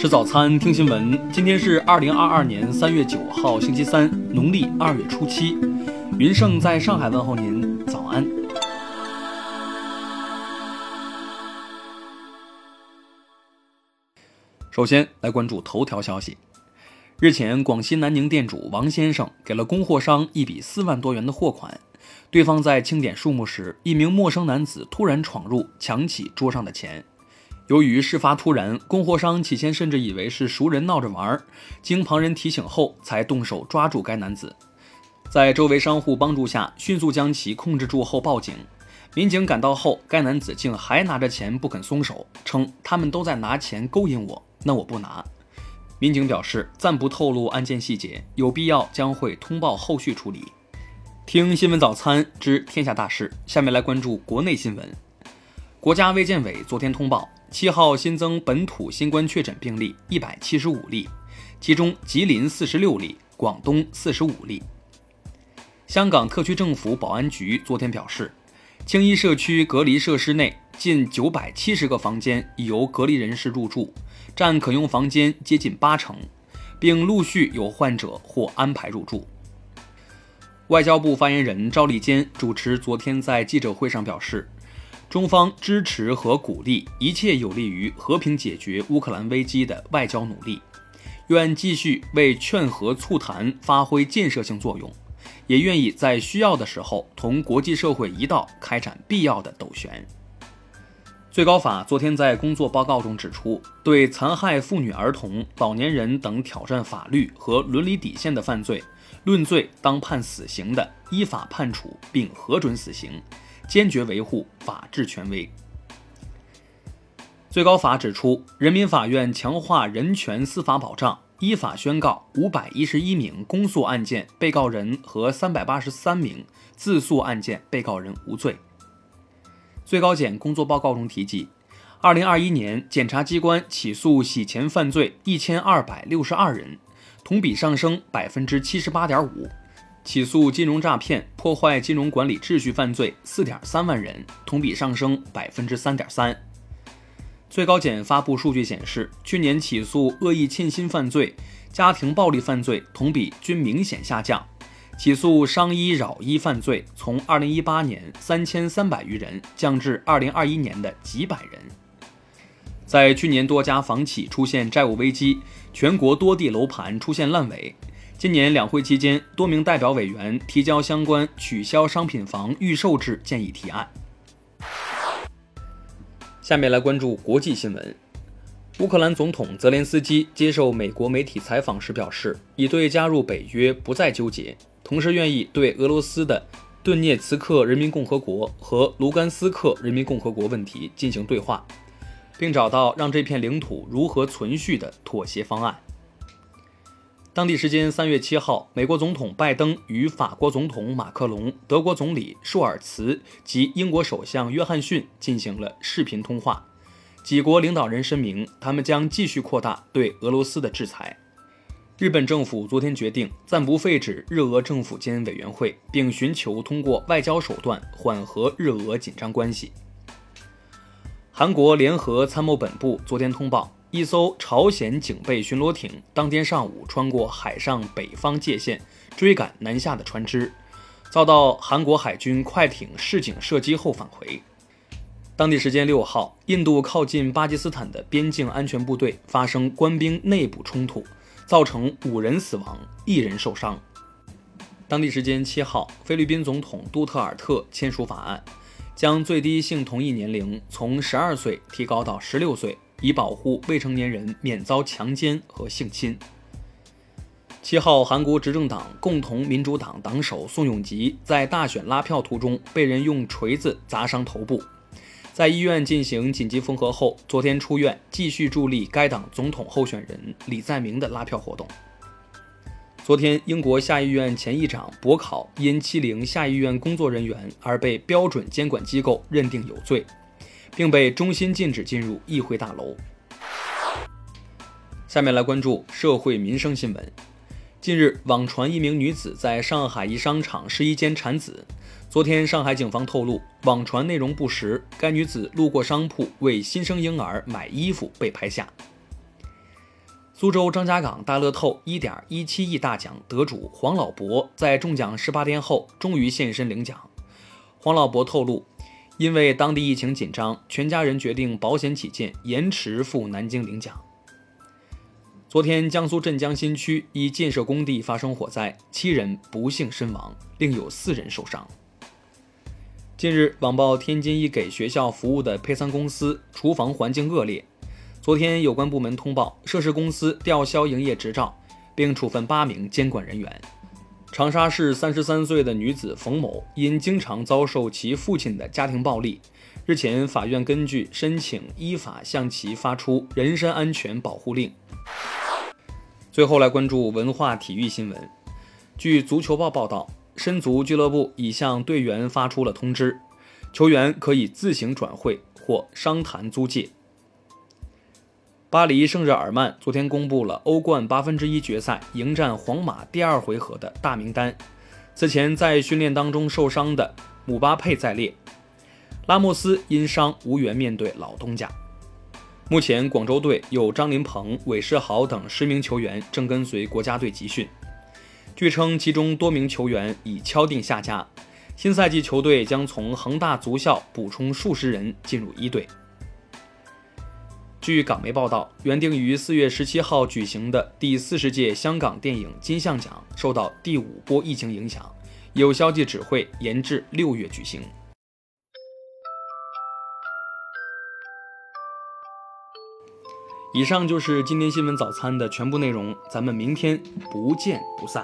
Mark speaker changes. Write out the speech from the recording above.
Speaker 1: 吃早餐，听新闻。今天是二零二二年三月九号，星期三，农历二月初七。云盛在上海问候您，早安。首先来关注头条消息。日前，广西南宁店主王先生给了供货商一笔四万多元的货款，对方在清点数目时，一名陌生男子突然闯入，抢起桌上的钱。由于事发突然，供货商起先甚至以为是熟人闹着玩儿，经旁人提醒后，才动手抓住该男子。在周围商户帮助下，迅速将其控制住后报警。民警赶到后，该男子竟还拿着钱不肯松手，称他们都在拿钱勾引我，那我不拿。民警表示暂不透露案件细节，有必要将会通报后续处理。听新闻早餐知天下大事，下面来关注国内新闻。国家卫健委昨天通报。七号新增本土新冠确诊病例一百七十五例，其中吉林四十六例，广东四十五例。香港特区政府保安局昨天表示，青衣社区隔离设施内近九百七十个房间已由隔离人士入住，占可用房间接近八成，并陆续有患者或安排入住。外交部发言人赵立坚主持昨天在记者会上表示。中方支持和鼓励一切有利于和平解决乌克兰危机的外交努力，愿继续为劝和促谈发挥建设性作用，也愿意在需要的时候同国际社会一道开展必要的斗旋。最高法昨天在工作报告中指出，对残害妇女、儿童、老年人等挑战法律和伦理底线的犯罪，论罪当判死刑的，依法判处并核准死刑。坚决维护法治权威。最高法指出，人民法院强化人权司法保障，依法宣告五百一十一名公诉案件被告人和三百八十三名自诉案件被告人无罪。最高检工作报告中提及，二零二一年检察机关起诉洗钱犯罪一千二百六十二人，同比上升百分之七十八点五。起诉金融诈骗、破坏金融管理秩序犯罪四点三万人，同比上升百分之三点三。最高检发布数据显示，去年起诉恶意欠薪犯罪、家庭暴力犯罪同比均明显下降，起诉伤医扰医犯罪从二零一八年三千三百余人降至二零二一年的几百人。在去年多家房企出现债务危机，全国多地楼盘出现烂尾。今年两会期间，多名代表委员提交相关取消商品房预售制建议提案。下面来关注国际新闻。乌克兰总统泽连斯基接受美国媒体采访时表示，已对加入北约不再纠结，同时愿意对俄罗斯的顿涅茨克人民共和国和卢甘斯克人民共和国问题进行对话，并找到让这片领土如何存续的妥协方案。当地时间三月七号，美国总统拜登与法国总统马克龙、德国总理舒尔茨及英国首相约翰逊进行了视频通话。几国领导人声明，他们将继续扩大对俄罗斯的制裁。日本政府昨天决定暂不废止日俄政府间委员会，并寻求通过外交手段缓和日俄紧张关系。韩国联合参谋本部昨天通报。一艘朝鲜警备巡逻艇当天上午穿过海上北方界限，追赶南下的船只，遭到韩国海军快艇示警射击后返回。当地时间六号，印度靠近巴基斯坦的边境安全部队发生官兵内部冲突，造成五人死亡，一人受伤。当地时间七号，菲律宾总统杜特尔特签署法案，将最低性同意年龄从十二岁提高到十六岁。以保护未成年人免遭强奸和性侵。七号，韩国执政党共同民主党党首宋永吉在大选拉票途中被人用锤子砸伤头部，在医院进行紧急缝合后，昨天出院，继续助力该党总统候选人李在明的拉票活动。昨天，英国下议院前议长博考因欺凌下议院工作人员而被标准监管机构认定有罪。并被中心禁止进入议会大楼。下面来关注社会民生新闻。近日，网传一名女子在上海一商场试衣间产子。昨天，上海警方透露，网传内容不实，该女子路过商铺为新生婴儿买衣服被拍下。苏州张家港大乐透1.17亿大奖得主黄老伯在中奖18天后终于现身领奖。黄老伯透露，因为当地疫情紧张，全家人决定保险起见，延迟赴南京领奖。昨天，江苏镇江新区一建设工地发生火灾，七人不幸身亡，另有四人受伤。近日，网曝天津一给学校服务的配餐公司厨房环境恶劣。昨天，有关部门通报涉事公司吊销营业执照，并处分八名监管人员。长沙市三十三岁的女子冯某因经常遭受其父亲的家庭暴力，日前法院根据申请依法向其发出人身安全保护令。最后来关注文化体育新闻。据足球报报道，申足俱乐部已向队员发出了通知，球员可以自行转会或商谈租借。巴黎圣日耳曼昨天公布了欧冠八分之一决赛迎战皇马第二回合的大名单。此前在训练当中受伤的姆巴佩在列，拉莫斯因伤无缘面对老东家。目前广州队有张琳芃、韦世豪等十名球员正跟随国家队集训。据称，其中多名球员已敲定下家。新赛季球队将从恒大足校补充数十人进入一队。据港媒报道，原定于四月十七号举行的第四十届香港电影金像奖受到第五波疫情影响，有消息指会延至六月举行。以上就是今天新闻早餐的全部内容，咱们明天不见不散。